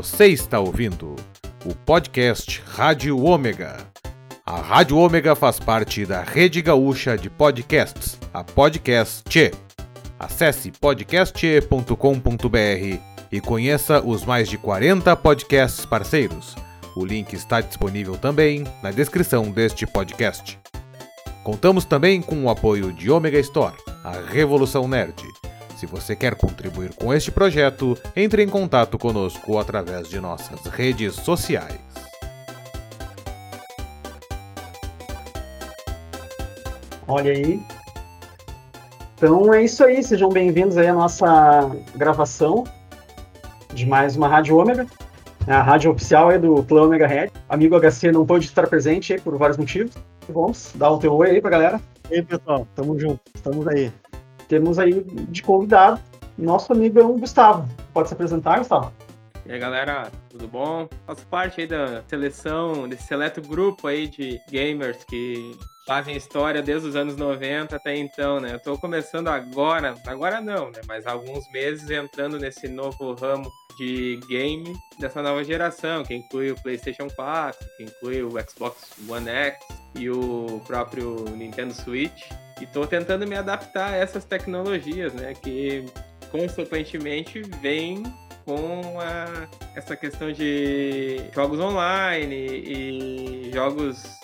Você está ouvindo o podcast Rádio Ômega. A Rádio Ômega faz parte da Rede Gaúcha de Podcasts, a Podcast. Acesse podcast.com.br e conheça os mais de 40 podcasts parceiros. O link está disponível também na descrição deste podcast. Contamos também com o apoio de Omega Store, a Revolução Nerd. Se você quer contribuir com este projeto, entre em contato conosco através de nossas redes sociais. Olha aí. Então é isso aí, sejam bem-vindos aí à nossa gravação de mais uma Rádio Ômega, a rádio oficial aí do Clã Omega Red. Amigo HC não pôde estar presente aí por vários motivos. Vamos dar o teu oi aí pra galera. E aí, pessoal, tamo junto, estamos aí. Temos aí de convidado nosso amigo Gustavo. Pode se apresentar, Gustavo? E aí, galera, tudo bom? Faço parte aí da seleção, desse seleto grupo aí de gamers que fazem história desde os anos 90 até então, né? Eu tô começando agora, agora não, né? Mas há alguns meses entrando nesse novo ramo de game dessa nova geração, que inclui o PlayStation 4, que inclui o Xbox One X e o próprio Nintendo Switch. E tô tentando me adaptar a essas tecnologias, né? Que consequentemente vem com a, essa questão de jogos online e jogos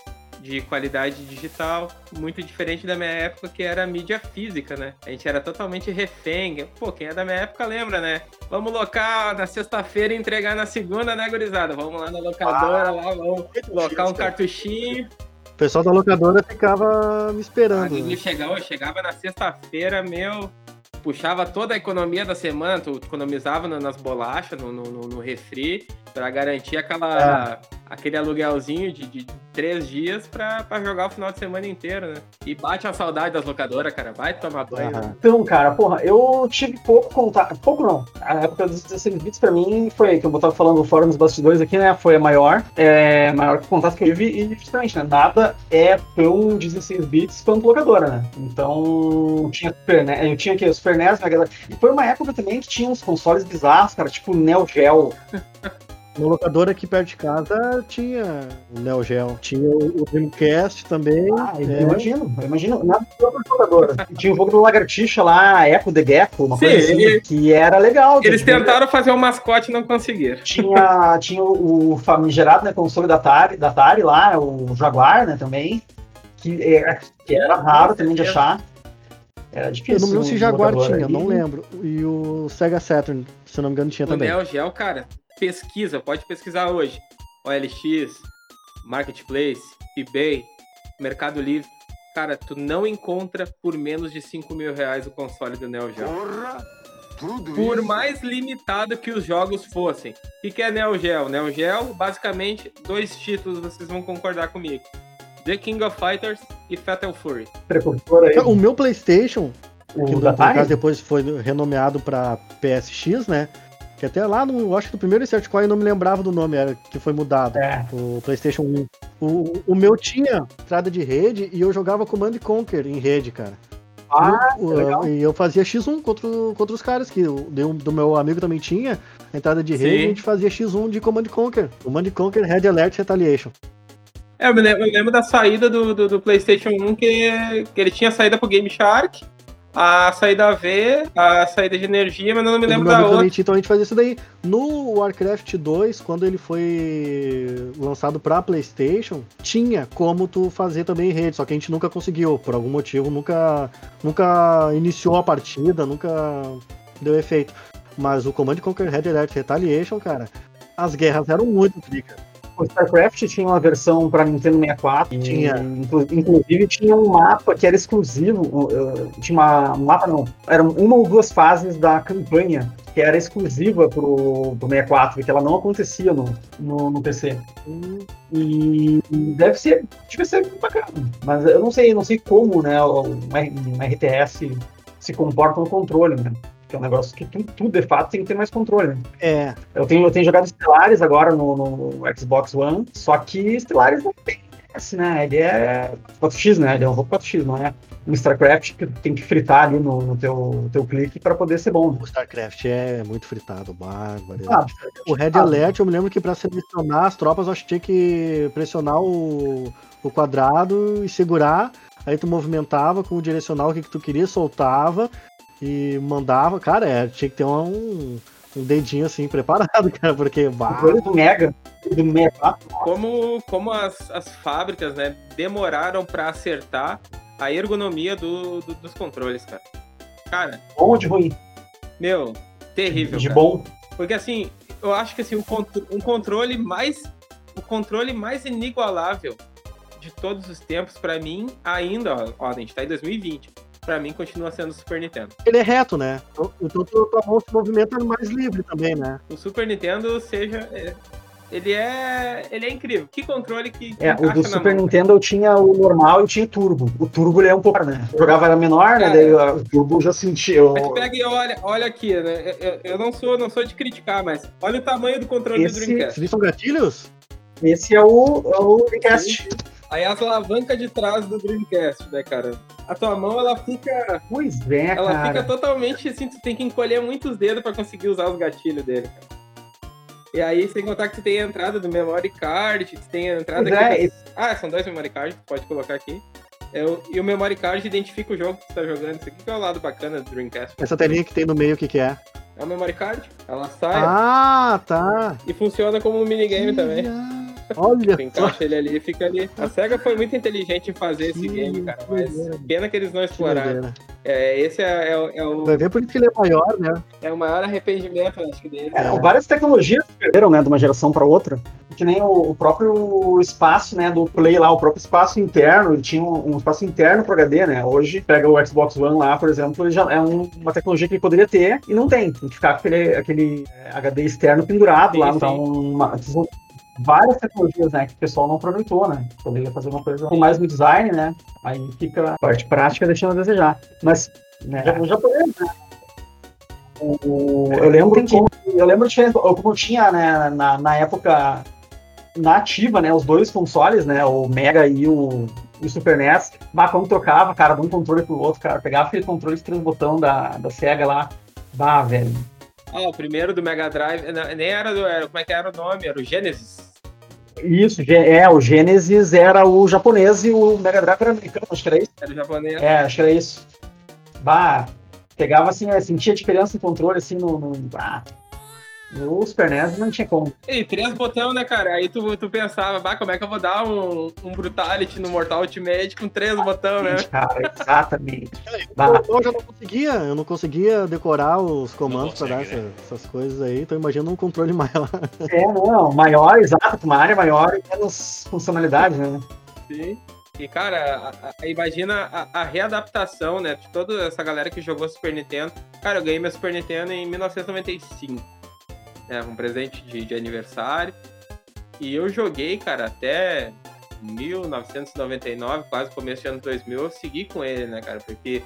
de qualidade digital, muito diferente da minha época, que era mídia física, né? A gente era totalmente refém. Pô, quem é da minha época lembra, né? Vamos locar na sexta-feira e entregar na segunda, né, gurizada? Vamos lá na locadora, ah, lá, vamos locar um cartuchinho. O pessoal da locadora ficava me esperando. Né? Chegava, chegava na sexta-feira, meu, puxava toda a economia da semana, tu economizava nas bolachas, no, no, no refri, para garantir aquela, é. aquele aluguelzinho de, de três dias para jogar o final de semana inteiro, né? E bate a saudade das locadoras, cara. Vai tomar banho. Uhum. Então, cara, porra, eu tive pouco contato. Pouco não. A época dos 16 bits pra mim foi, que eu tava falando fora nos bastidores aqui, né? Foi a maior. É, maior contato que eu tive. E justamente, né? Nada é tão 16 bits quanto locadora, né? Então, tinha Super, né? Eu tinha aqui o NES, né? E foi uma época também que tinha uns consoles bizarros, cara, tipo Neo Geo. Na locadora aqui perto de casa tinha o Neo Geo, tinha o Dreamcast também. Ah, é. eu imagino, eu imagino. Na locadora. tinha o jogo do Lagartixa lá, Echo the Gecko, uma Sim, coisa assim, ele... que era legal. Eles tentaram fazer um mascote e não conseguiram. Tinha, tinha o famigerado né, console da Atari, da Atari lá, o Jaguar, né, também, que era, é, que era raro também de achar. Era difícil. Eu não lembro se Jaguar tinha, não lembro. E o Sega Saturn, se eu não me engano, tinha o também. O Neo Geo, cara, pesquisa, pode pesquisar hoje. OLX, Marketplace, eBay, Mercado Livre. Cara, tu não encontra por menos de 5 mil reais o console do Neo Geo. Porra! Tudo por isso? mais limitado que os jogos fossem. O que é Neo Geo? Neo Geo, basicamente, dois títulos, vocês vão concordar comigo. The King of Fighters e Fatal Fury. O meu PlayStation, o que no, no caso depois foi renomeado para PSX, né? Que até lá, no, acho que no primeiro Insert Coin eu não me lembrava do nome, era que foi mudado. É. O PlayStation 1. O, o meu tinha entrada de rede e eu jogava Command Conquer em rede, cara. Ah, e, eu, e eu fazia X1 contra, contra os caras, que o do meu amigo também tinha entrada de rede, Sim. a gente fazia X1 de Command Conquer. Command Conquer Red Alert Retaliation. É, eu me lembro, eu lembro da saída do, do, do, PlayStation 1 que, que ele tinha saída pro Game Shark a saída V, a saída de energia, mas eu não me lembro da outra. Então a gente fazia isso daí. No Warcraft 2, quando ele foi lançado pra Playstation, tinha como tu fazer também rede, só que a gente nunca conseguiu, por algum motivo, nunca, nunca iniciou a partida, nunca deu efeito. Mas o Command Conquer Red Alert Retaliation, cara, as guerras eram muito ricas. O StarCraft tinha uma versão para Nintendo 64. Tinha. Inclusive tinha um mapa que era exclusivo. Tinha uma, um mapa, não. Eram uma ou duas fases da campanha que era exclusiva pro, pro 64, que ela não acontecia no, no, no PC. E deve ser, deve ser bacana. Mas eu não sei, não sei como, né, um, um RTS se comporta no controle, né? Que é um negócio que tu, tu, de fato tem que ter mais controle. Né? É. Eu tenho, eu tenho jogado Stellaris agora no, no, Xbox One, só que Stellaris não tem S, né? Ele é 4x, né? Ele é um jogo 4x, não é? Um StarCraft que tem que fritar ali no, no teu, teu clique para poder ser bom. O StarCraft é muito fritado, bárbaro. Ah, o Red ah, Alert, eu me lembro que para selecionar as tropas, eu acho que tinha que pressionar o, o quadrado e segurar. Aí tu movimentava com o direcional que tu queria, soltava e mandava. Cara, é, tinha que ter um, um dedinho assim preparado, cara, porque. Bah, do Mega, do Mega, Como, como as, as fábricas, né, demoraram pra acertar a ergonomia do, do- dos controles, cara. Cara, bom ou de ruim? meu, terrível. de cara. bom. Porque assim, eu acho que assim, um, contro- um controle mais. O controle mais inigualável de todos os tempos, pra mim, ainda, ó, ó, a gente tá em 2020. Pra mim, continua sendo o Super Nintendo. ele é reto, né? Então tu- tua mão se movimenta mais livre também, né? O Super Nintendo, seja. é, ele é. Ele é incrível. Que controle que, que É, o do na Super mão. Nintendo eu tinha o normal e tinha o turbo. O turbo ele é um pouco, né? Eu jogava era menor, né? Cara. Daí o turbo já sentia. Eu... Pega e olha, olha aqui, né? Eu, eu- não sou, não sou de criticar, mas olha o tamanho do controle Esse- do Dreamcast. São gatilhos? Esse é o, é o Dreamcast. Aí as alavancas de trás do Dreamcast, né, cara? A tua mão, ela fica. Pois é, Ela cara. fica totalmente assim, tu tem que encolher muitos dedos pra conseguir usar os gatilhos dele, cara. E aí, sem contar que tu tem a entrada do memory card, tu tem a entrada Pois aqui. é, esse- Ah, são dois memory cards, tu pode colocar aqui. É o- E o memory card identifica o jogo que tu tá jogando. Isso aqui que é o lado bacana do Dreamcast. Essa telinha que tem no meio, o que que é? É o memory card, ela sai Ah, tá. e funciona como um minigame também. Olha encaixa ele ali e fica ali. A SEGA foi muito inteligente em fazer esse game, cara. Mas pena que eles não exploraram. É, esse é, é o- é o, Vai ver por isso que ele é maior, né? é o maior arrependimento, acho que dele. É, várias tecnologias perderam, né, de uma geração para outra. Que nem o, o próprio espaço, né, do Play lá, o próprio espaço interno, ele tinha um, um espaço interno pro HD, né? Hoje, pega o Xbox One lá, por exemplo, ele já é um- uma tecnologia que ele poderia ter e não tem. Tem que ficar com aquele, aquele é, HD externo pendurado Sim, lá. sim. Então, uma- várias tecnologias, né, que o pessoal não aproveitou, né? Poderia fazer uma coisa com mais no design, né? Aí fica a parte prática deixando a desejar. Mas, né, o japonês, né? O- eu lembro que eu lembro de como tinha né, na, na época nativa, né, os dois consoles, né, o Mega e o, o Super NES, bah, quando trocava, cara, de um controle pro outro, cara, pegava aquele controle de três botão da, da Sega lá, bah, velho. Ah, o primeiro do Mega Drive, nem era do. Era, como é que era o nome? Era o Genesis. Isso, é, o Genesis era o japonês e o Mega Drive era americano, acho que era isso. Era o japonês. É, acho que era isso. Bah, pegava assim, né, sentia diferença no controle, assim, no, no, bah, no Super NES não tinha como. E três botões, né, cara? Aí tu, tu pensava, bah, como é que eu vou dar um, um Brutality no Mortal Ultimate com três botões, né? Cara, exatamente. Bah, Eu já não conseguia, eu não conseguia decorar os comandos pra dar essa- essas coisas aí, então imagina um controle maior. É, não, maior, exato, uma área maior e menos funcionalidade, né? Sim. E, cara, a- a- imagina a, a readaptação, né? De toda essa galera que jogou Super Nintendo. Cara, eu ganhei meu Super Nintendo em 1995. Né? Um presente de, de aniversário. E eu joguei, cara, até 1999, quase começo de ano 2000, eu segui com ele, né, cara? Porque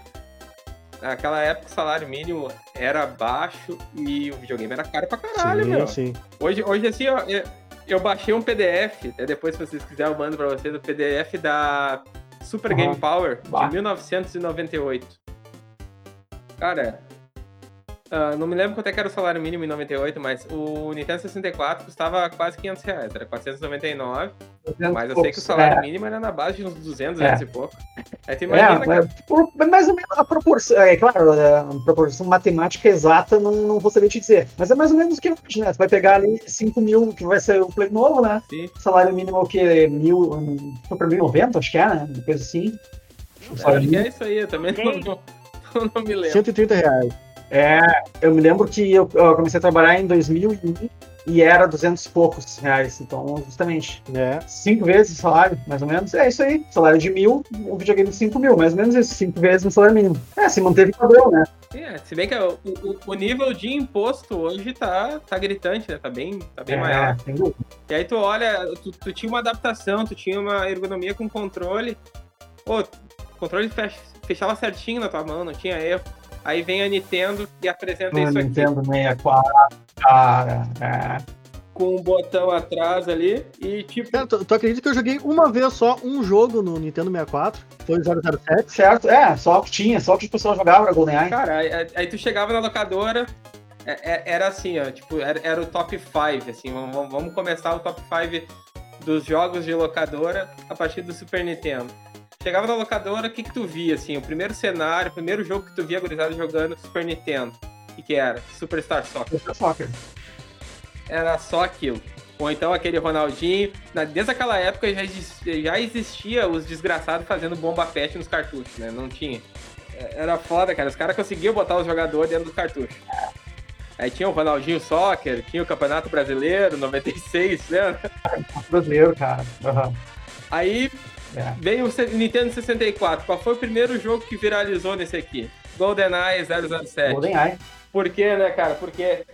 naquela época o salário mínimo era baixo e o videogame era caro pra caralho, meu. sim. Hoje, hoje assim, ó, eu, eu baixei um PDF, até depois, se vocês quiserem, eu mando pra vocês, o PDF da Super Aham. Game Power Bah. de 1998. Cara, ah, não me lembro quanto é que era o salário mínimo em 98, mas o Nintendo 64 custava quase 500 reais, era 499, mas eu sei que o salário mínimo era na base de uns 200, 200 e pouco. Aí tu É, imagina, é, cara, por- mais ou menos a proporção, é claro, é, a proporção matemática exata não, não vou saber te dizer, mas é mais ou menos o que hoje, né? Você vai pegar ali 5 mil, que vai ser o Play novo, né? Sim. Salário mínimo é o quê? Mil, foi pra 1090, acho que é, né? Uma coisa assim. O eu salário acho que mínimo. é isso aí, eu também não, não, não me lembro. 130 reais. É, eu me lembro que eu, eu comecei a trabalhar em 2001 e era 200 e poucos reais, então justamente né? cinco vezes o salário, mais ou menos. É isso aí. Salário de mil, um videogame de cinco mil, mais ou menos isso, cinco vezes o salário mínimo. É, se manteve padrão, né? É, se bem que o, o, o nível de imposto hoje tá, tá gritante, né? Tá bem, tá bem é, maior. E aí tu olha, tu, tu tinha uma adaptação, tu tinha uma ergonomia com controle. Pô, o controle fech- fechava certinho na tua mão, não tinha erro. Aí vem a Nintendo e apresenta isso aqui. Nintendo 64, cara. É. com um botão atrás ali e tipo. Cara, tu, tu acredita que eu joguei uma vez só um jogo no Nintendo 64? Foi o 007? Certo, é, só que tinha, só que o pessoal jogava GoldenEye. Cara, aí, aí tu chegava na locadora, é, é, era assim, ó, tipo, era, era o top 5, assim, vamos, vamos começar o top 5 dos jogos de locadora a partir do Super Nintendo. Chegava na locadora, o que que tu via, assim, o primeiro cenário, o primeiro jogo que tu via gurizada jogando Super Nintendo, o que que era? Superstar Soccer. Super Soccer. Era só aquilo. Ou então aquele Ronaldinho, na- desde aquela época já, já existia os desgraçados fazendo bomba pet nos cartuchos, né, não tinha. É, Era foda, cara, os caras conseguiam botar os jogadores dentro do cartucho. Aí tinha o Ronaldinho Soccer, tinha o Campeonato Brasileiro, 96, lembra? Brasileiro, cara. Aham. Aí É. veio o Nintendo 64. Qual foi o primeiro jogo que viralizou nesse aqui? GoldenEye 007. GoldenEye. Por quê, né, cara? Porque,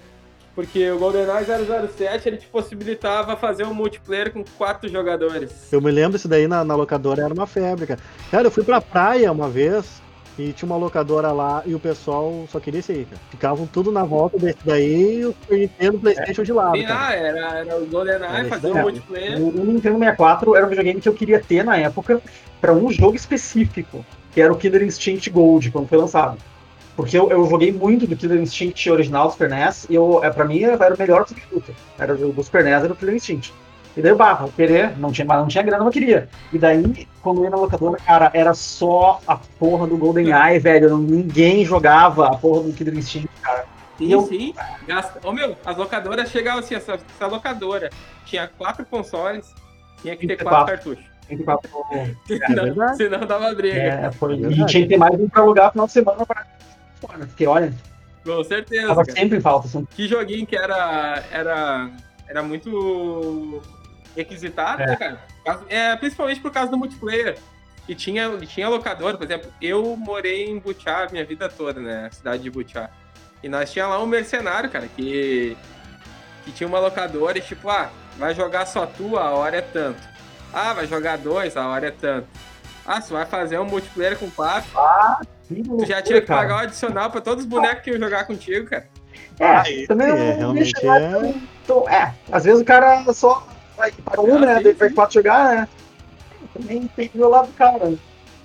porque o GoldenEye 007 ele te possibilitava fazer um multiplayer com quatro jogadores. Eu me lembro isso daí na, na locadora, era uma febre, cara. Cara, eu fui pra praia uma vez e tinha uma locadora lá e o pessoal só queria isso aí, cara. Ficavam tudo na volta desse daí e o Super Nintendo, Playstation de lado, cara. ah, era, era o GoldenEye Era fazer um multiplayer. O Nintendo 64 era um videogame que eu queria ter na época pra um jogo específico, que era o Killer Instinct Gold, quando foi lançado. Porque eu, eu joguei muito do Killer Instinct original do Super NES, e eu, é, pra mim era o melhor substituto. Era o do Super NES, era o Killer Instinct. E daí bah, vou querer, não tinha, mas não tinha grana, mas eu queria. E daí, quando eu ia na locadora, cara, era só a porra do GoldenEye, velho. não- ninguém jogava a porra do Killer Instinct, cara. Sim, eu- sim. Gasta... Ô, meu, as locadoras chegavam assim, essa, essa locadora tinha quatro consoles, tinha que ter quatro quatro. cartuchos. Quatro- Senão, verdade. senão dava briga. É, foi, É e tinha que ter mais um pra alugar no final de semana pra fora. Porque, olha, Com certeza. tava cara. sempre em falta. Assim. Que joguinho que era, era, era muito requisitado, É. né, cara? É, principalmente por causa do multiplayer. E tinha, tinha locadora, por exemplo, eu morei em Butiá a minha vida toda, né? Cidade de Butiá. E nós tinha lá um mercenário, cara, que, que tinha uma locadora e tipo, ah, vai jogar só tu, a hora é tanto. Ah, vai jogar dois, a hora é tanto. Ah, você vai fazer um multiplayer com quatro, tu já tinha que pagar o adicional pra todos os bonecos que iam jogar contigo, cara. É, também É, realmente é. tão- é, às vezes o cara só vai para um, Ah, né? sim, Daí vai sim. quatro jogar, né? Também tem que ver o lado do cara.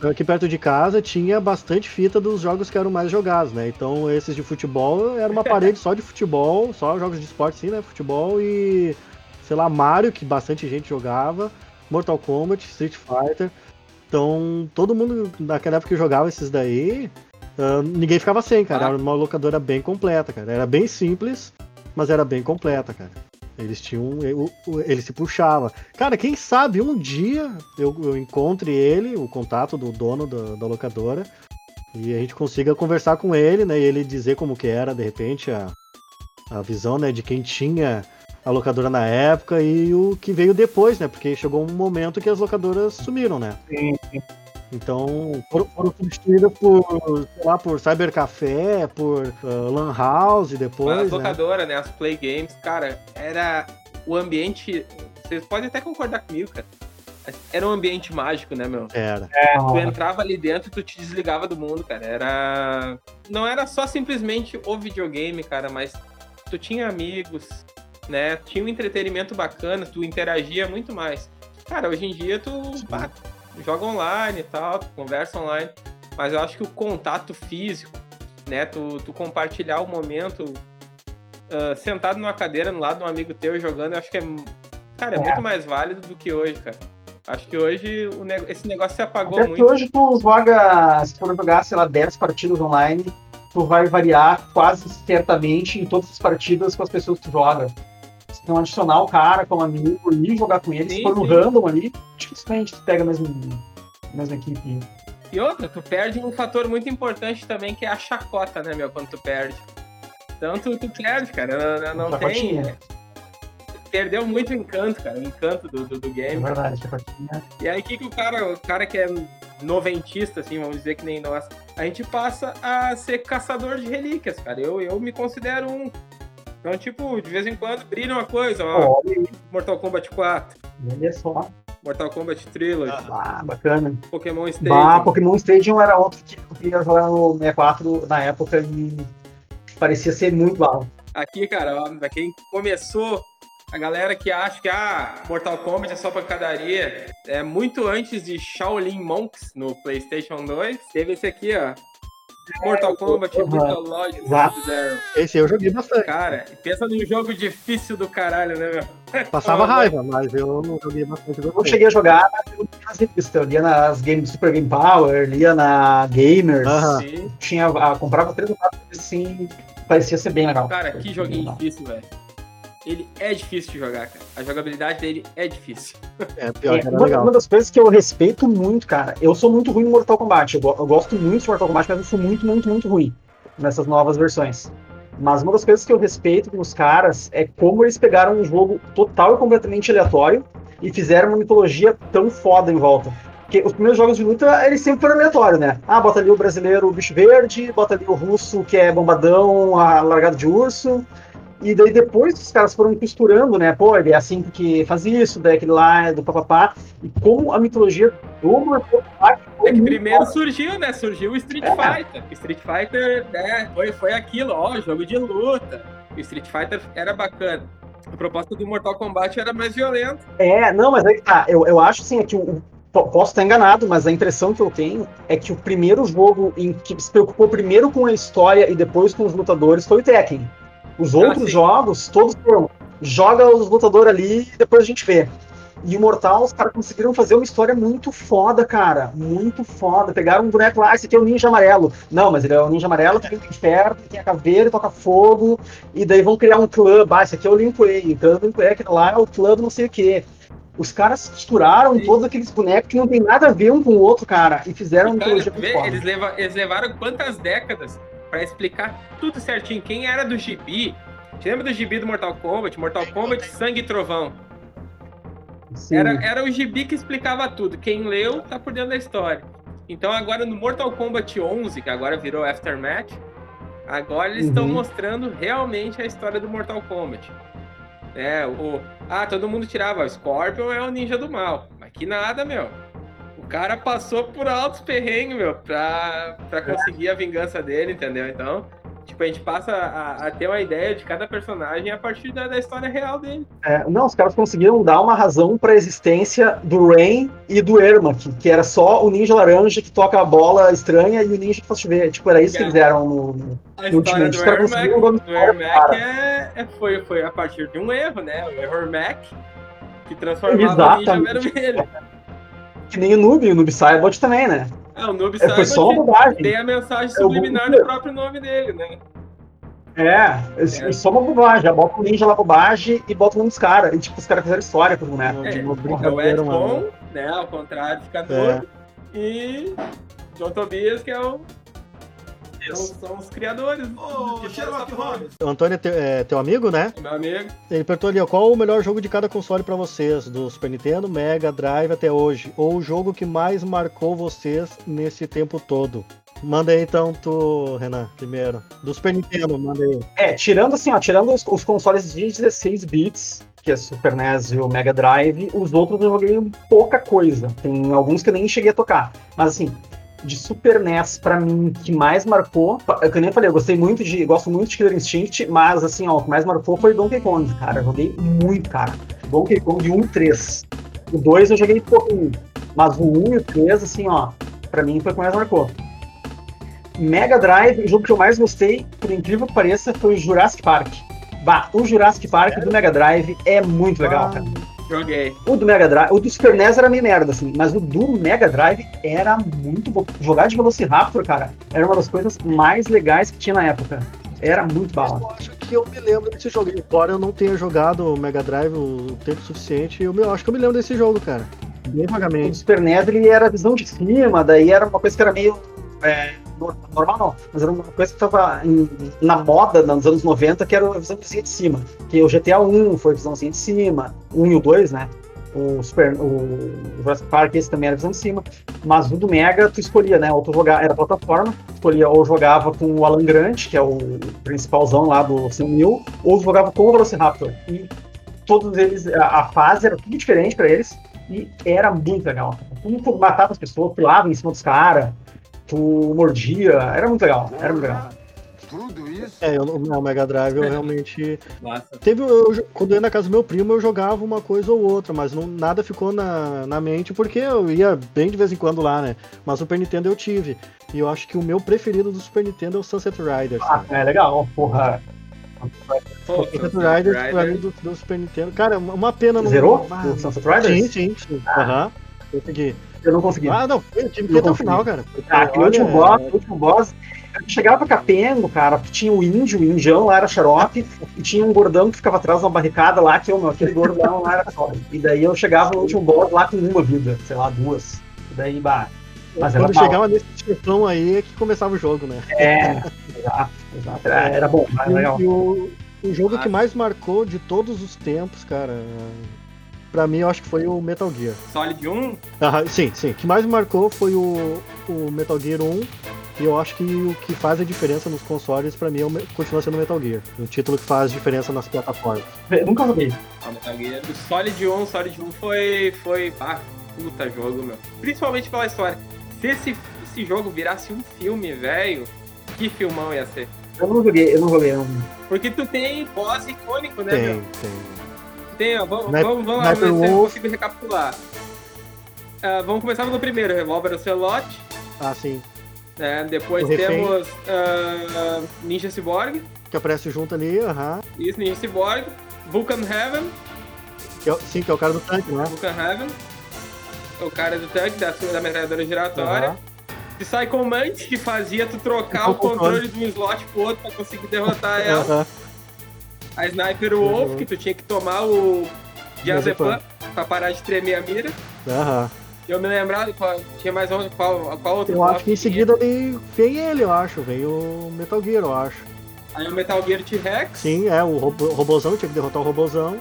Aqui perto de casa tinha bastante fita dos jogos que eram mais jogados, né? Então esses de futebol era uma parede só de futebol, só jogos de esporte sim, né? Futebol e, sei lá, Mario, que bastante gente jogava, Mortal Kombat, Street Fighter. Então todo mundo naquela época que jogava esses daí, ah, ninguém ficava sem, cara. Ah. Era uma locadora bem completa, cara. Era bem simples, mas era bem completa, cara. Eles tinham. Ele se puxava. Cara, quem sabe um dia eu, eu encontre ele, o contato do dono da, da locadora, e a gente consiga conversar com ele, né? E ele dizer como que era, de repente, a, a visão né, de quem tinha a locadora na época e o que veio depois, né? Porque chegou um momento que as locadoras sumiram, né? Sim, Então, foram, foram substituídas por, sei lá, por Cybercafé, por ah, Lan House depois, as né? locadoras, né? As play games, cara, era o ambiente. Vocês podem até concordar comigo, cara. Era um ambiente mágico, né, meu? Era. Tu entrava ali dentro e tu te desligava do mundo, cara. Era. Não era só simplesmente o videogame, cara, mas tu tinha amigos, né? Tinha um entretenimento bacana, tu interagia muito mais. Cara, hoje em dia tu joga online e tal, tu conversa online, mas eu acho que o contato físico, né? Tu, tu compartilhar o momento ah, sentado numa cadeira no lado de um amigo teu jogando, eu acho que é. Cara, é, É. muito mais válido do que hoje, cara. Acho que hoje nego- esse negócio se apagou Até que muito. hoje tu joga, se for jogar, sei lá, 10 partidas online, tu vai variar quase certamente em todas as partidas com as pessoas que tu joga. Não adicionar o cara como amigo e jogar com ele, se for no random ali, dificilmente tu pega a mesma, a mesma equipe. E outra, tu perde um fator muito importante também, que é a chacota, né, meu, quando tu perde. Então tu, tu perde, cara. Não, não tem. Perdeu muito o encanto, cara, o encanto do, do, do É game. verdade, chacotinha. E aí, o que, que o cara, o cara que é noventista, assim, vamos dizer que nem nós, a gente passa a ser caçador de relíquias, cara. Eu, eu me considero um. Então, tipo, de vez em quando brilha uma coisa, ó. Mortal Kombat 4, olha só. Mortal Kombat Trilogy, Ah, bacana. Pokémon Stadium. Pokémon Stadium era outro que eu queria jogar no 64 na época e parecia ser muito alto. Aqui, cara, ó, pra quem começou A galera que acha que ah, Mortal Kombat é só pancadaria, é muito antes de Shaolin Monks no PlayStation 2. Teve esse aqui, ó. Mortal Kombat Uhum. Mythology Exato. Zero. Esse eu joguei bastante. Cara, pensa num jogo difícil do caralho, né, meu? Passava raiva, mas eu joguei bastante. Eu não cheguei a jogar, mas eu lia nas revistas. Eu lia nas games Super Game Power, lia na Gamers. Tinha, ah, comprava três ou quatro assim, parecia ser bem legal. Cara, que joguinho difícil, velho. Ele é difícil de jogar, cara. A jogabilidade dele é difícil. É, pior É, uma, legal. uma das coisas que eu respeito muito, cara, eu sou muito ruim no Mortal Kombat. Eu, eu gosto muito de Mortal Kombat, mas eu sou muito, muito, muito ruim nessas novas versões. Mas uma das coisas que eu respeito nos caras é como eles pegaram um jogo total e completamente aleatório e fizeram uma mitologia tão foda em volta. Porque os primeiros jogos de luta, eles sempre foram aleatórios, né? Ah, bota ali o brasileiro, o bicho verde, bota ali o russo, que é bombadão, a largado de urso. E daí depois os caras foram costurando, né? Pô, ele é assim porque faz isso, daí aquele lá é do papapá. E como a mitologia do Mortal Kombat É que primeiro foda. surgiu, né? Surgiu o Street É. Fighter. Street Fighter, né? Foi, foi aquilo, ó, jogo de luta. O Street Fighter era bacana. A proposta do Mortal Kombat era mais violenta. É, não, mas aí que tá. Eu, eu acho assim, é que o, o- po- posso estar enganado, mas a impressão que eu tenho é que o primeiro jogo em que se preocupou primeiro com a história e depois com os lutadores foi o Tekken. Os outros sim. jogos, todos foram. Joga os lutadores ali e depois a gente vê. E o Mortal, os caras conseguiram fazer uma história muito foda, cara. Muito foda. Pegaram um boneco lá, ah, esse aqui é o Ninja Amarelo. Não, mas ele é o Ninja Amarelo que vem do inferno, tem a caveira, toca fogo. E daí vão criar um clã. Ah, esse aqui é o Lin Kuei. O clã do Lin Kuei, aquele lá é o clã do não sei o quê. Os caras costuraram Sim. todos aqueles bonecos que não tem nada a ver um com o outro, cara. E fizeram uma Cara, mitologia muito eles, leva- eles levaram quantas décadas pra explicar tudo certinho. Quem era do gibi? Te lembra do gibi do Mortal Kombat? Mortal Kombat Sangue e Trovão. Sim. Era, era o gibi que explicava tudo. Quem leu tá por dentro da história. Então agora no Mortal Kombat 11, que agora virou Aftermath, agora eles estão Uhum. mostrando realmente a história do Mortal Kombat. É, o ah, todo mundo tirava, o Scorpion é o ninja do mal. Mas que nada, meu. O cara passou por altos perrengues, meu, pra, pra conseguir a vingança dele, entendeu? Então, tipo, a gente passa a, a ter uma ideia de cada personagem a partir da, da história real dele. É, não, os caras conseguiram dar uma razão pra existência do Rain e do Ermac, que era só o ninja laranja que toca a bola estranha e o ninja que faz chover. Tipo, era isso que eles eram no. A No história Ultimate, do Ermac, do história, Ermac é, é- foi, foi a partir de um erro, né? O Ermac, que transformava o ninja Exatamente. vermelho. Que nem o Noob, o Noob Saibot também, né? É, o Noob É, foi só uma Saibot bobagem. tem a mensagem É o subliminar do próprio nome dele, né? É, é, É. só uma bobagem. Já bota o ninja lá bobagem e bota o nome dos caras. E tipo, os caras fizeram história com o boneco. É, É, é o Ed. Boon, né? Ao contrário, fica É. todo. E John Tobias, que é o. São, são os criadores. Ô, de Sherlock Holmes. O Antônio é teu, é teu amigo, né? Meu amigo. Ele perguntou ali, ó, qual o melhor jogo de cada console pra vocês? Do Super Nintendo, Mega Drive até hoje? Ou o jogo que mais marcou vocês nesse tempo todo? Manda aí então tu, Renan, primeiro. Do Super Nintendo, manda aí. É, tirando assim, ó, tirando os, os consoles de 16 bits, que é Super NES e o Mega Drive, os outros eu joguei pouca coisa. Tem alguns que eu nem cheguei a tocar. Mas assim, de Super NES, pra mim, que mais marcou, é que eu nem falei, eu gostei muito de. Gosto muito de Killer Instinct, mas assim, ó, o que mais marcou foi Donkey Kong, cara. Eu joguei muito, cara. Donkey Kong 1 e 3. O 2 eu joguei pouquinho. Mas o 1 e o 3, assim, ó, pra mim foi o que mais marcou. Mega Drive, o jogo que eu mais gostei, por incrível que pareça, foi o Jurassic Park. Bah, o Jurassic Park do Mega Drive é muito legal, cara. Joguei. O do Mega Drive, o do Super NES era meio merda, assim, mas o do Mega Drive era muito bom. Jogar de Velociraptor, cara, era uma das coisas mais legais que tinha na época. Era muito bala. Eu acho que eu me lembro desse jogo. Embora eu não tenha jogado o Mega Drive o tempo suficiente, eu, me- eu acho que eu me lembro desse jogo, cara. Bem O vagamente. Super NES ele era visão de cima, daí era uma coisa que era meio. é, normal não, mas era uma coisa que tava em- na moda nos anos 90, que era a visão de cima. Que o GTA 1 foi visãozinha de cima, 1 e o 2, né? O Super. O Jurassic Park, esse também era visão de cima. Mas o do Mega, tu escolhia, né? Ou tu jogava, era plataforma, escolhia ou jogava com o Alan Grant, que é o principalzão lá do 100 mil, ou jogava com o Velociraptor. E todos eles, a, a fase era tudo diferente pra eles, e era muito legal. Tu matava as pessoas, pulava em cima dos caras, tu mordia, era muito legal, era muito legal. tudo isso? É, eu, o Mega Drive eu realmente. Teve. Eu, quando eu ia na casa do meu primo, eu jogava uma coisa ou outra, mas não, nada ficou na, na mente, porque eu ia bem de vez em quando lá, né? Mas o Super Nintendo eu tive. E eu acho que o meu preferido do Super Nintendo é o Sunset Riders. Ah, é legal, porra. Pô, O Sunset Riders, pra mim, do, do Super Nintendo. Cara, uma pena não. Zerou Ah, o Sunset Riders? Sim, sim, sim. Aham. Consegui. Eu não consegui. Ah, não, eu tive que ir Não até o final, cara. Ah, aquele último boss, o último boss. Eu chegava pra Capengo, cara, que tinha o índio, o indião lá era xarope, e tinha um gordão que ficava atrás de uma barricada lá, que eu, meu, aquele gordão lá era foda. E daí eu chegava no último boss lá com uma vida, sei lá, duas. E daí, bah. Mas era Quando chegava nesse chefão aí é que começava o jogo, né? É, exato, exato. Era, era bom, mas legal. E o, o jogo que Ah. mais marcou de todos os tempos, cara, pra mim eu acho que foi o Metal Gear. Solid 1? Ah, sim, sim. O que mais me marcou foi o, o Metal Gear 1. E eu acho que o que faz a diferença nos consoles, pra mim, é o continua sendo o Metal Gear. O título que faz diferença nas plataformas. Eu nunca joguei. Ah, Metal Gear. O Solid 1, Solid 1 foi. foi. Ah, puta jogo, meu. Principalmente pela história. Se esse, esse jogo virasse um filme, velho, que filmão ia ser. Eu não joguei, eu não joguei. Não. Porque tu tem boss icônico, né, Tem, meu? tem. Tem, ó, vamos, Sniper- vamos, vamos lá, vamos ver se eu consigo recapitular. Ah, vamos começar pelo primeiro, Revolver Ocelot. Ah, sim. né? Depois temos ah, Ninja Cyborg. Que aparece junto ali, aham. Isso, Ninja Cyborg. Vulcan Heaven. Que é sim, que é o cara do tanque, né? Vulcan Heaven. O cara do tanque, da, da metralhadora giratória. Aham. Psycho Mantis, que fazia tu trocar O controle de um slot pro outro pra conseguir derrotar ela. A Sniper Wolf, Uhum. que tu tinha que tomar o Diazepam pra parar de tremer a mira. Aham. Eu me lembrava, qual, tinha mais um, qual, qual outro Eu acho que em seguida ali vem ele, eu acho. Vem o Metal Gear, eu acho. Aí o Metal Gear T-Rex. Sim, é, o robô, o robôzão, tinha que derrotar o robôzão.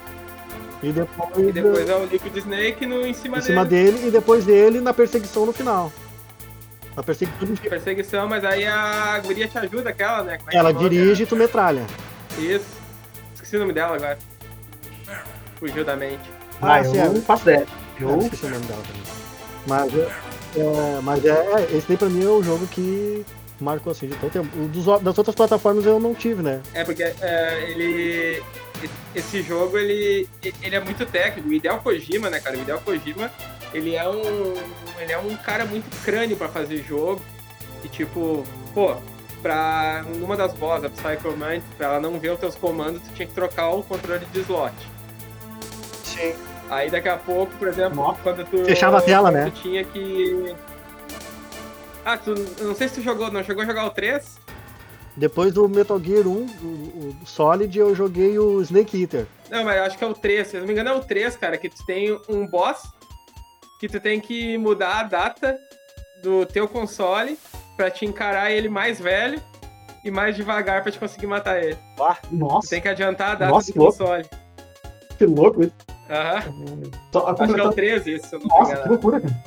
E depois, E depois é o Liquid Snake no, em cima em dele. cima dele, e depois dele na perseguição no final. Na perseguição. Perseguição, mas aí a guria te ajuda, aquela, né? É Ela dirige e tu metralha. Isso. Esqueci o nome dela agora. Fugiu da mente. Ah, Ah, eu sim, é. não faço ideia. Eu Eu, esqueci o nome dela também. Mas, é, é, mas é, é, esse daí pra mim é o jogo que marcou assim de todo tempo. O dos, das outras plataformas eu não tive, né? É, porque é, ele. Esse jogo, ele, ele é muito técnico. O Hideo Kojima, né, cara? O Hideo Kojima, ele é um. Ele é um cara muito crânio pra fazer jogo. E tipo, pô, pra. Numa das boss, a Psycho Mantis, pra ela não ver os teus comandos, tu tinha que trocar o controle de slot. Sim. Aí daqui a pouco, por exemplo, Nossa. quando tu. Fechava a tela, né? Tu tinha que. Ah, tu. Não sei se tu jogou, não chegou a jogar o 3? Depois do Metal Gear 1, o, o Solid, eu joguei o Snake Eater. Não, mas eu acho que é o 3. Se eu não me engano, é o 3, cara, que tu tem um boss que tu tem que mudar a data do teu console pra te encarar ele mais velho e mais devagar pra te conseguir matar ele. Tu nossa, tem que adiantar a data Nossa, do que louco. console. que louco isso. Aham. Só, Acho que é o completando, 13 isso, se eu não nossa, que loucura, cara.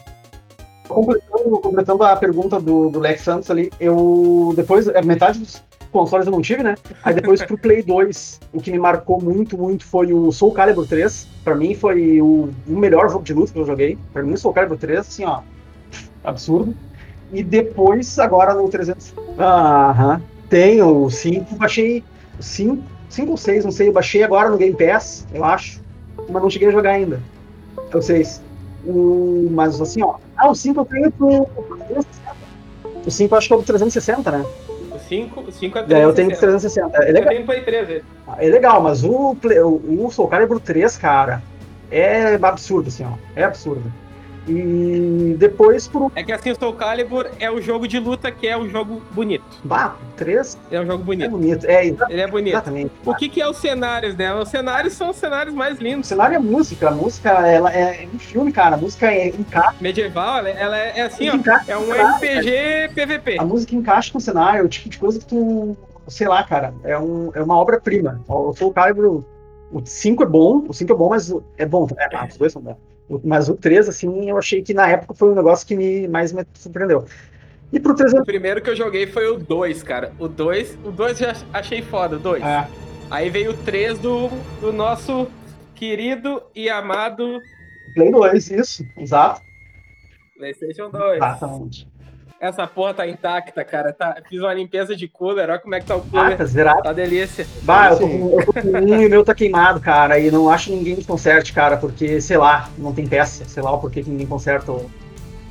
Completando, completando a pergunta do, do Lex Santos ali, eu depois, é, metade dos consoles eu não tive, né? Aí depois pro Play 2, o que me marcou muito, muito foi o Soul Calibur 3. Pra mim foi o, o melhor jogo de luta que eu joguei. Pra mim o Soul Calibur 3, assim, ó, absurdo. E depois, agora no 300. Aham. Tem o 5, baixei o 5, 5 ou 6, não sei, eu baixei agora no Game Pass, eu acho. Mas não cheguei a jogar ainda. É o 6. O, mas assim, ó. Ah, o 5 eu tenho pro. pro 360. O 5 eu acho que é o do 360, né? O 5, o 5 é É, eu tenho pro 360. 360. É Eu legal, tenho Play 3, ele. é legal mas o, Play- o, o Soul Calibur 3, cara, é absurdo, assim, ó. É absurdo. E depois pro. É que assim, o Soul Calibur é o jogo de luta que é um jogo bonito. Bah, 3 É um jogo é bonito. bonito. É, Ele é bonito. exatamente. O que, que é os cenários, né? Os cenários são os cenários mais O lindos. cenário é música, a música ela é um filme, cara. A música é encaixa. Medieval, ela, ela é, é assim, ó. É um o RPG PVP. A música encaixa com o cenário, é o tipo de coisa que tu. Sei lá, cara. É, um, é uma obra-prima. O Soul Calibur. O 5 é bom, o 5 é bom, mas o- é bom. É, ah, os dois são bons. Mas o 3, assim, eu achei que na época foi um negócio que me mais me surpreendeu. E pro 300. O primeiro que eu joguei foi o 2, cara. O 2, o 2 eu ach- achei foda, o 2. É, Aí veio o 3 do, do nosso querido e amado Play 2, isso, exato. PlayStation 2. Exatamente. Essa porra tá intacta, cara. Tá, fiz uma limpeza de cooler, olha como é que tá o cooler. Ah, tá zerado. Tá delícia. Bah, eu tô, com, eu tô com um e o meu tá queimado, cara. E não acho ninguém que conserte, cara, porque, sei lá, não tem peça. Sei lá o porquê que ninguém conserta.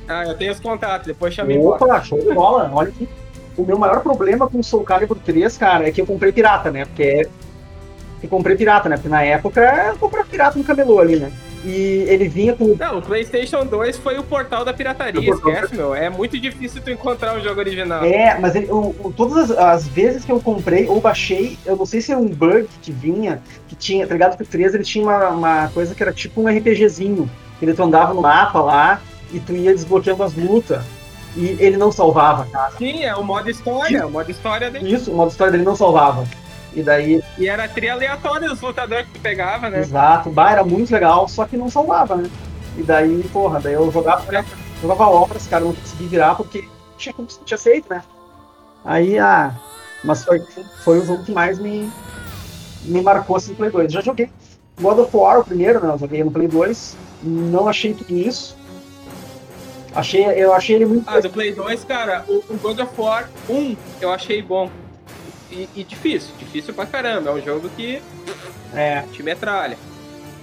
Ah, eu tenho os contatos, depois chamei embora. Opa, show de bola. Olha aqui. O meu maior problema com o Soul Calibur 3, cara, é que eu comprei pirata, né? Porque é... Eu comprei pirata, né? Porque na época eu comprei pirata no camelô ali, né? E ele vinha com. Não, o PlayStation 2 foi o portal da pirataria, portal esquece, meu. É muito difícil tu encontrar o jogo original. É, mas ele, o- todas as, as vezes que eu comprei ou baixei, eu não sei se era um bug que vinha, que tinha, tá ligado? Que o 3 ele tinha uma, uma coisa que era tipo um RPGzinho. Que ele tu andava no mapa lá e tu ia desbloqueando as lutas. E ele não salvava, cara. Sim, é o modo história, o modo história dele. Isso, o modo história dele não salvava. E daí, E era tri aleatório os lutadores que tu pegava, né? exato, bah, era muito legal, só que não salvava, né? E daí, porra, daí eu jogava, jogava obras, cara, não consegui virar porque tinha, tinha aceito, né? Aí, ah, mas foi, foi o jogo que mais me, me marcou assim no Play 2. Já joguei God of War, o primeiro, né? Eu joguei no Play 2, não achei tudo isso. Achei, eu achei ele muito. Ah, do Play 2, cara, o, o God of War 1 eu achei bom. E, e difícil, difícil pra caramba. É um jogo que É, te metralha.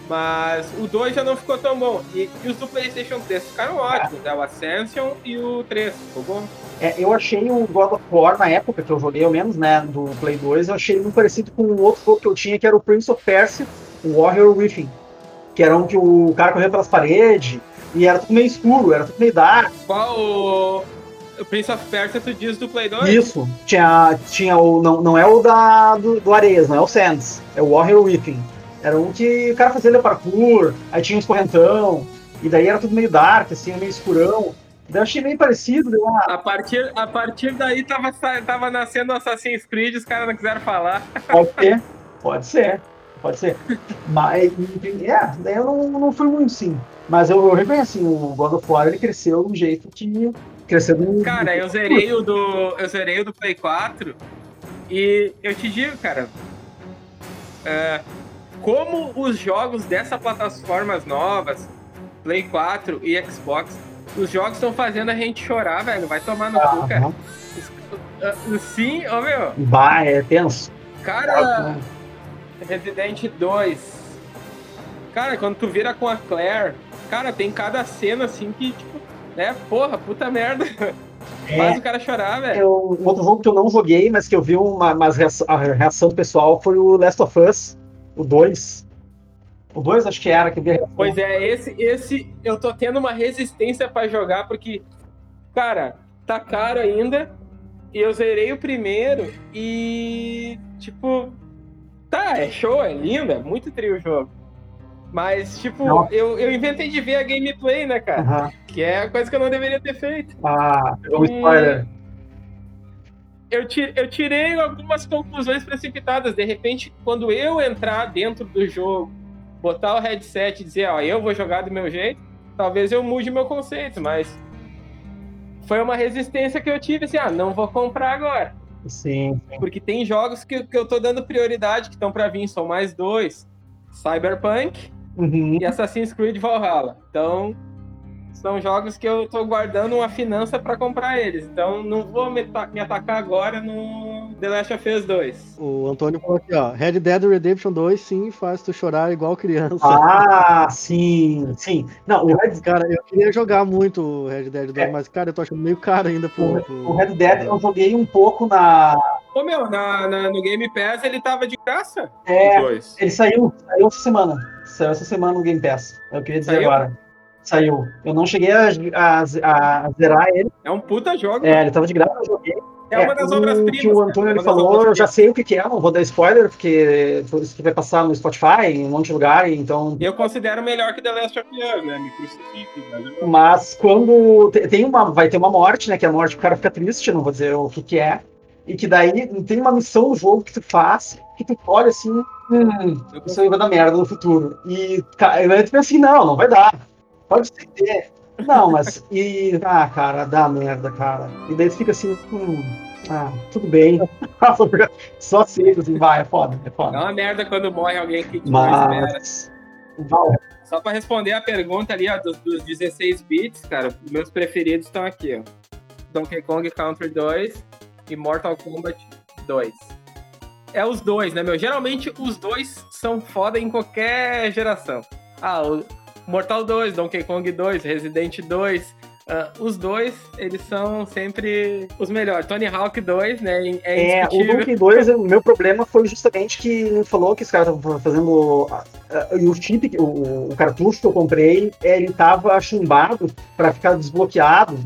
Mas o 2 já não ficou tão bom. E, e os do PlayStation 3 ficaram ótimos. É o Ascension e o 3. Ficou bom? é, eu achei o God of War na época que eu joguei, ao menos, né, do Play 2, eu achei ele muito parecido com um outro jogo que eu tinha, que era o Prince of Persia, o Warrior Within. Que era um que o cara corria pelas paredes, e era tudo meio escuro, era tudo meio dark. Qual o. O Prince of Persia tu diz do Play 2? Isso. Tinha, tinha o. Não, não é o da, do, do Areias, não é o Sands. É o Warrior Within. Era um que o cara fazia parkour, aí tinha uns correntão, e daí era tudo meio dark, assim, meio escurão. Daí eu achei meio parecido, uma, A partir, a partir daí tava, tava nascendo Assassin's Creed, os caras não quiseram falar. Pode ser, pode ser, pode ser. Mas, é, daí eu não, não fui muito sim. Mas eu, eu reconheci, o God of War ele cresceu de um jeito que. Cara, eu zerei o do. Eu zerei o do Play 4 e eu te digo, cara. é, como os jogos dessa plataformas novas, Play 4 e Xbox, os jogos estão fazendo a gente chorar, velho. Vai tomar no cu, cara. Ah, Sim, ô meu. Bah, é tenso. Cara, Resident 2. Cara, quando tu vira com a Claire, cara, tem cada cena assim que, tipo, né, porra, puta merda. Faz o cara chorar, velho. Eu, um outro jogo que eu não joguei, mas que eu vi uma, umas reação, a reação do pessoal foi o Last of Us, o 2. O 2 acho que era, que eu vi a reação. Pois é, esse, esse eu tô tendo uma resistência pra jogar, porque, cara, tá caro ainda. E eu zerei o primeiro e, tipo, tá, é show, é lindo, é muito trio o jogo. Mas, tipo, Não. eu, eu inventei de ver a gameplay, né, cara? Que é a coisa que eu não deveria ter feito. Ah, pegou o spoiler. Eu, eu tirei algumas conclusões precipitadas. De repente, quando eu entrar dentro do jogo, botar o headset e dizer, ó, eu vou jogar do meu jeito, talvez eu mude meu conceito, mas foi uma resistência que eu tive, assim, ah, não vou comprar agora. Sim. Porque tem jogos que, que eu tô dando prioridade, que estão pra vir, são mais dois. Cyberpunk Uhum. e Assassin's Creed Valhalla. Então, são jogos que eu tô guardando uma finança pra comprar eles. Então, não vou me, me atacar agora no The Last of Us 2. O Antônio falou aqui, ó. Red Dead Redemption 2, sim, faz tu chorar igual criança. Ah, sim, sim. Não, o Red, Cara, eu queria jogar muito o Red Dead 2, É. mas, cara, eu tô achando meio caro ainda pro. o, pro- o Red Dead eu joguei um pouco na. Ô, meu, na, na- no Game Pass ele tava de graça. É, ele saiu, saiu essa semana. Saiu essa semana no Game Pass. Eu queria dizer Saiu? agora. Saiu. Eu não cheguei a, a, a zerar ele. É um puta jogo. É, ele tava de graça, eu joguei. É, uma das o obras-primas. que o cara, Antônio ele falou, eu já obras-primas. sei o que, que é, não vou dar spoiler, porque isso que vai passar no Spotify, em um monte de lugar, então. Eu considero melhor que The Last of Us, né? Me crucifique, mas eu- Mas quando te- tem uma, vai ter uma morte, né? Que é a morte que o cara fica triste, não vou dizer o que, que é. E que daí tem uma missão no jogo que tu faz, que tu olha assim, hum, isso aí vai dar merda no futuro. E aí tu pensa assim, não, não vai dar. Pode ser que dê. Não, mas. E. Ah, cara, dá merda, cara. E daí tu fica assim, hum, ah, tudo bem. Só aceito, assim, vai, é foda, é É foda. uma merda quando morre alguém que espera. Mas. Só pra responder a pergunta ali, ó, dos, dos 16 bits, cara, meus preferidos estão aqui, ó. Donkey Kong Country 2 e Mortal Kombat 2. É os dois, né, meu? Geralmente os dois são foda em qualquer geração. Ah, o Mortal 2, Donkey Kong 2, Resident 2, Uh, os dois, eles são sempre os melhores. Tony Hawk 2, né? É, é o Donkey 2, o meu problema foi justamente que falou que os caras estavam fazendo. Uh, e o chip, o, o, cartucho que eu comprei, ele tava chumbado para ficar desbloqueado.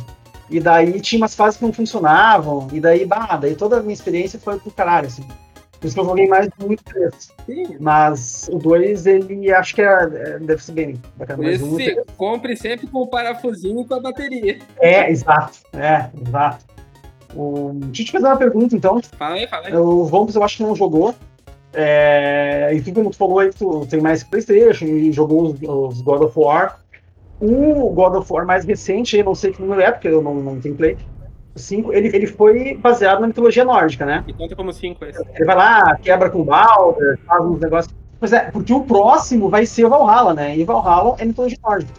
E daí tinha umas fases que não funcionavam. E daí, bah, daí toda a minha experiência foi pro caralho, assim. Por isso que eu joguei mais muito 3. Mas o 2, ele acho que é, é, deve ser bem bacana. Por isso, sim, compre sempre com o parafusinho e com a bateria. É, exato. É, exato. O... Deixa eu te fazer uma pergunta, então. Fala aí, fala aí. O Vompos eu acho que não jogou. É... E tu, como tu falou aí, tu tem mais Playstation e jogou os, os God of War. O God of War mais recente, eu não sei que número é, porque eu não, não tenho Play. 5, ele, ele foi baseado na mitologia nórdica, né? E conta como 5 esse. Ele vai lá, quebra com o Balder, faz uns negócios. Pois é, porque o próximo vai ser o Valhalla, né? E Valhalla é mitologia nórdica.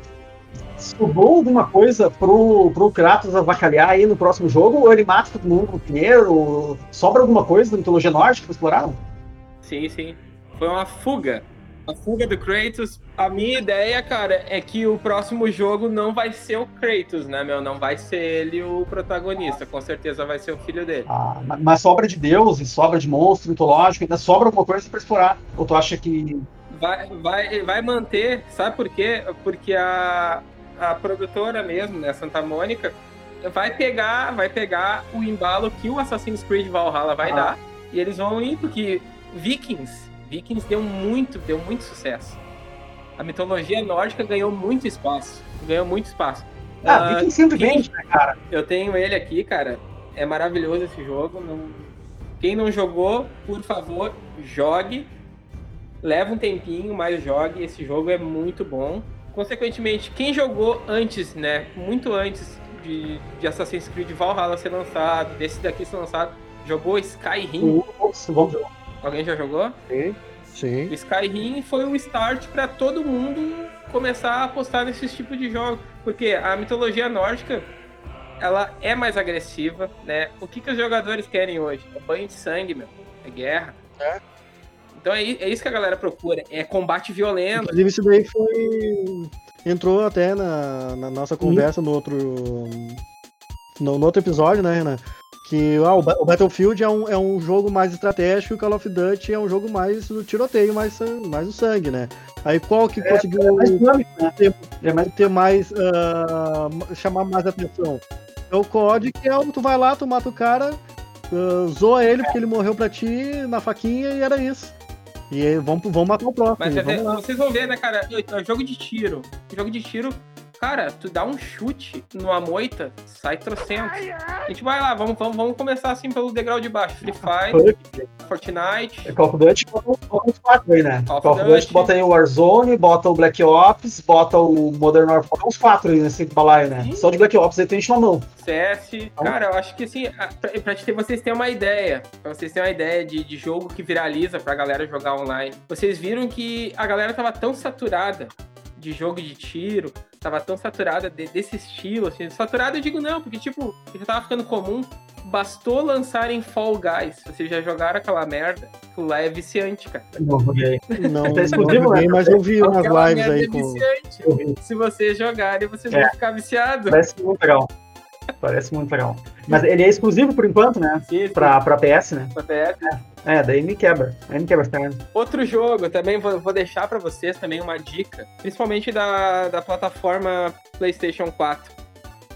Sobrou alguma coisa pro, pro Kratos avacalhar aí no próximo jogo? Ou ele mata todo mundo primeiro? Sobra alguma coisa da mitologia nórdica pra explorar? Sim, sim. Foi uma fuga a fuga do Kratos, a minha ideia, cara, é que o próximo jogo não vai ser o Kratos, né, meu? Não vai ser ele o protagonista. Com certeza vai ser o filho dele. Ah, mas sobra de deus e sobra de monstro mitológico, ainda sobra alguma coisa pra explorar. Ou tu acha que. Vai, vai, vai manter, sabe por quê? Porque a, a produtora mesmo, né, Santa Mônica, vai pegar, vai pegar o embalo que o Assassin's Creed Valhalla vai ah. dar. E eles vão ir, porque Vikings Vikings deu muito, deu muito sucesso. A mitologia nórdica ganhou muito espaço. Ganhou muito espaço. Ah, uh, Vikings sempre vende, né, cara? Eu tenho ele aqui, cara. É maravilhoso esse jogo. Não... Quem não jogou, por favor, jogue. Leva um tempinho, mas jogue. Esse jogo é muito bom. Consequentemente, quem jogou antes, né? Muito antes de, de Assassin's Creed Valhalla ser lançado, desse daqui ser lançado, jogou Skyrim. Nossa, bom jogo. Alguém já jogou? Sim. Sim. Skyrim foi o start para todo mundo começar a apostar nesses tipos de jogos, porque a mitologia nórdica ela é mais agressiva, né? O que, que os jogadores querem hoje? É banho de sangue, meu. É guerra. É. Então é, é isso que a galera procura, é combate violento. Inclusive isso daí foi entrou até na, na nossa conversa no outro no, no, outro episódio, né, Renan? Que ah, o Battlefield é um, é um jogo mais estratégico e o Call of Duty é um jogo mais do tiroteio, mais, mais o sangue, né? Aí qual que é, conseguiu é mais dinâmico, né? ter, é mais, ter mais uh, chamar mais atenção? É o COD, que é o tu vai lá, tu mata o cara, uh, zoa ele porque ele morreu pra ti na faquinha e era isso. E aí, vamos, vamos matar o próximo. Mas é, vocês vão ver, né, cara? Jogo de tiro. Jogo de tiro Cara, tu dá um chute numa moita, sai trocento. A gente vai lá, vamos, vamos, vamos começar assim pelo degrau de baixo. Free Fire, Fortnite. É Call of Duty bota os quatro aí, né? Call, Call of Duty, bota aí o Warzone, bota o Black Ops, bota o Modern Warfare. Os quatro aí nesse balaio, né? Sim. Só de Black Ops aí tem na mão. CS. Então, cara, eu acho que assim, pra, pra ter, vocês terem uma ideia, pra vocês terem uma ideia de, de jogo que viraliza pra galera jogar online, vocês viram que a galera tava tão saturada de jogo de tiro, tava tão saturada de, desse estilo, assim, saturada eu digo não, porque tipo, já tava ficando comum, bastou lançarem Fall Guys, vocês já jogaram aquela merda, aquilo lá é viciante, cara. Não. Não, é não joguei, mas eu vi umas lives aí é com... Viciante. Se vocês jogarem, vocês é. vão ficar viciados. Parece muito legal. Parece muito legal. Mas ele é exclusivo por enquanto, né? Sim, sim. Pra, pra PS, né? Pra PS. É, é daí me quebra. Aí me quebra as pernas. Outro jogo, também vou, vou deixar pra vocês também uma dica, principalmente da, da plataforma PlayStation 4.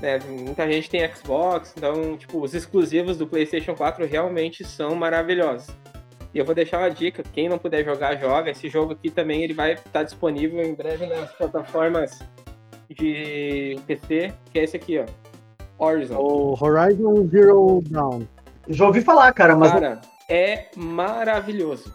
É, muita gente tem Xbox, então, tipo, os exclusivos do PlayStation 4 realmente são maravilhosos. E eu vou deixar uma dica, quem não puder jogar, joga. Esse jogo aqui também ele vai estar disponível em breve nas plataformas de PC, que é esse aqui, ó. Horizon. O Horizon Zero Dawn. Já ouvi falar, cara, mas. Cara, é maravilhoso.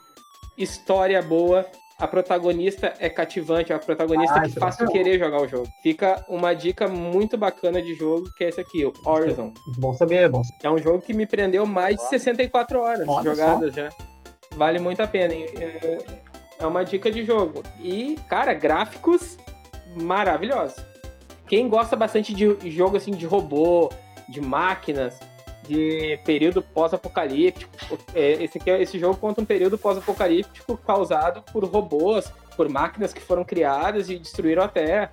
História boa. A protagonista é cativante, é a protagonista ah, que faz tu querer jogar o jogo. Fica uma dica muito bacana de jogo, que é esse aqui, o Horizon. Bom saber, é bom. É um jogo que me prendeu mais de 64 horas Olha jogadas só. já. Vale muito a pena. É, é uma dica de jogo. E, cara, gráficos maravilhosos quem gosta bastante de jogo assim de robô, de máquinas, de período pós-apocalíptico. É, esse, aqui, é, esse jogo conta um período pós-apocalíptico causado por robôs, por máquinas que foram criadas e destruíram a Terra.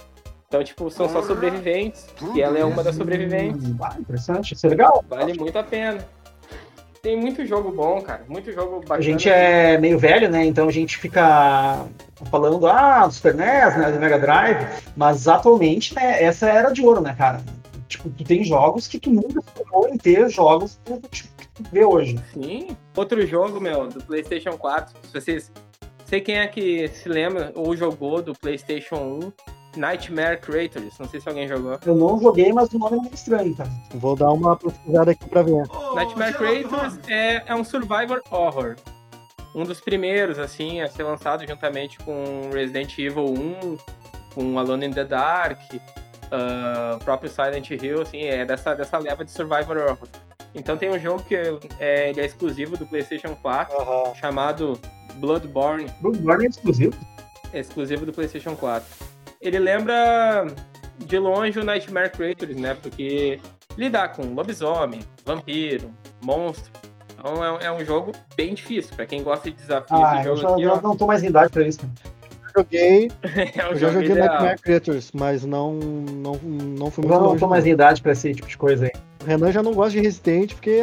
Então, tipo, são só sobreviventes. E ela é uma das sobreviventes. Ah, interessante, isso é legal. Vale muito a pena. Tem muito jogo bom, cara. Muito jogo bacana. A gente é meio velho, né? Então a gente fica falando, ah, do Super NES, né? Do Mega Drive. Mas atualmente, né? Essa era de ouro, né, cara? Tipo, tu tem jogos que tu nunca sonhou em ter jogos que tu, tipo, que tu vê hoje. Sim. Outro jogo, meu, do PlayStation 4. Se vocês. Sei quem é que se lembra ou jogou do PlayStation 1. Nightmare Creators, não sei se alguém jogou. Eu não joguei, mas o nome é meio estranho, cara. Vou dar uma pesquisada aqui pra ver. Nightmare Creators é, é um survivor horror. Um dos primeiros, assim, a ser lançado juntamente com Resident Evil 1, com Alone in the Dark, uh, próprio Silent Hill, assim, é dessa, dessa leva de survivor horror. Então tem um jogo que é, ele é exclusivo do PlayStation 4, Aham. chamado Bloodborne. Bloodborne é exclusivo. É exclusivo do PlayStation 4. Ele lembra de longe o Nightmare Creators, né? Porque lidar com lobisomem, vampiro, monstro. Então é, é um jogo bem difícil. Pra quem gosta de desafio, Ah, eu jogo já, aqui, ó, não tô mais em idade pra isso. Joguei, é eu já joguei ideal. Nightmare Creators, mas não, não, não fui Eu muito já não tô mais em idade pra esse tipo de coisa aí. O Renan já não gosta de Resident porque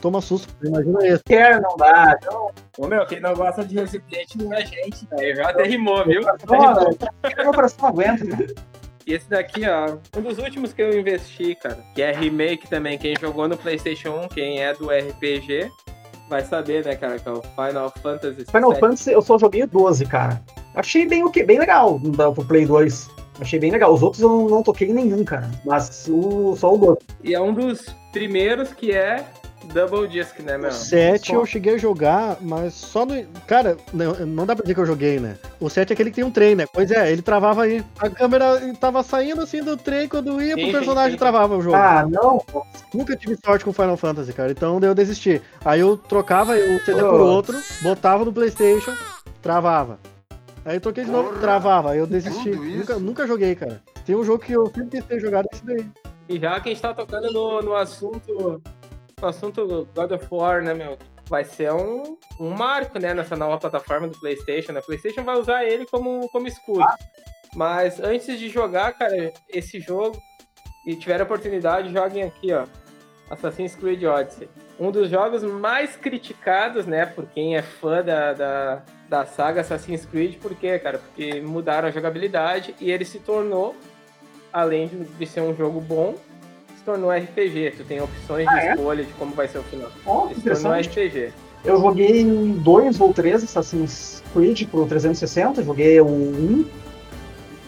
toma susto. Imagina esse. Quer, não dá. Não, Ô meu, quem não gosta de Resident não é gente, velho. Já até rimou, viu? meu coração não aguenta. cara. E esse daqui, ó, um dos últimos que eu investi, cara, que é remake também. Quem jogou no PlayStation 1, quem é do RPG, vai saber, né, cara, que é o Final Fantasy Final. Fantasy eu só joguei o 12, cara. Achei bem o quê? Bem legal pro Play 2. Achei bem legal. Os outros eu não, não toquei em nenhum, cara. Mas o, só o 12. E é um dos primeiros que é Double Disc, né, meu? O 7 só. eu cheguei a jogar, mas só no. Cara, não, não dá pra dizer que eu joguei, né? O 7 é aquele que tem um trem, né? Pois é, ele travava aí. A câmera tava saindo assim do trem, quando ia Sim, pro sim, personagem sim. travava o jogo. Ah, não. Nunca tive sorte com Final Fantasy, cara. Então eu desisti. Aí eu trocava o CD por Pô. outro, botava no PlayStation, travava. Aí eu troquei de novo, travava. Aí eu desisti. Nunca, nunca joguei, cara. Tem um jogo que eu sempre quis ter jogado esse daí. E já que a gente tá tocando no, no assunto. No assunto God of War, né, meu? Vai ser um, um marco, né, nessa nova plataforma do PlayStation. Né? PlayStation vai usar ele como, como escudo. Mas antes de jogar, cara, esse jogo, e tiver a oportunidade, joguem aqui, ó. Assassin's Creed Odyssey. Um dos jogos mais criticados, né, por quem é fã da, da, da saga Assassin's Creed. Por quê, cara? Porque mudaram a jogabilidade e ele se tornou além de, de ser um jogo bom, se tornou RPG. Tu tem opções de Ah, é? escolha de como vai ser o final. Ele se tornou. RPG. Eu joguei dois ou três Assassin's Creed pro 360. Joguei o 1.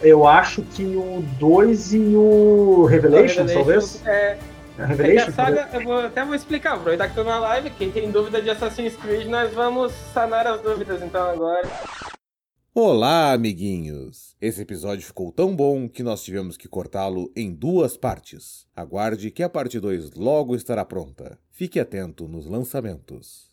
Eu acho que o 2 e o Revelation, talvez. É, É, é que Revelation, a saga, eu vou, até vou explicar, aproveitar que tô na live, quem tem dúvida de Assassin's Creed, nós vamos sanar as dúvidas então agora. Olá, amiguinhos! Esse episódio ficou tão bom que nós tivemos que cortá-lo em duas partes. Aguarde que a parte 2 logo estará pronta. Fique atento nos lançamentos.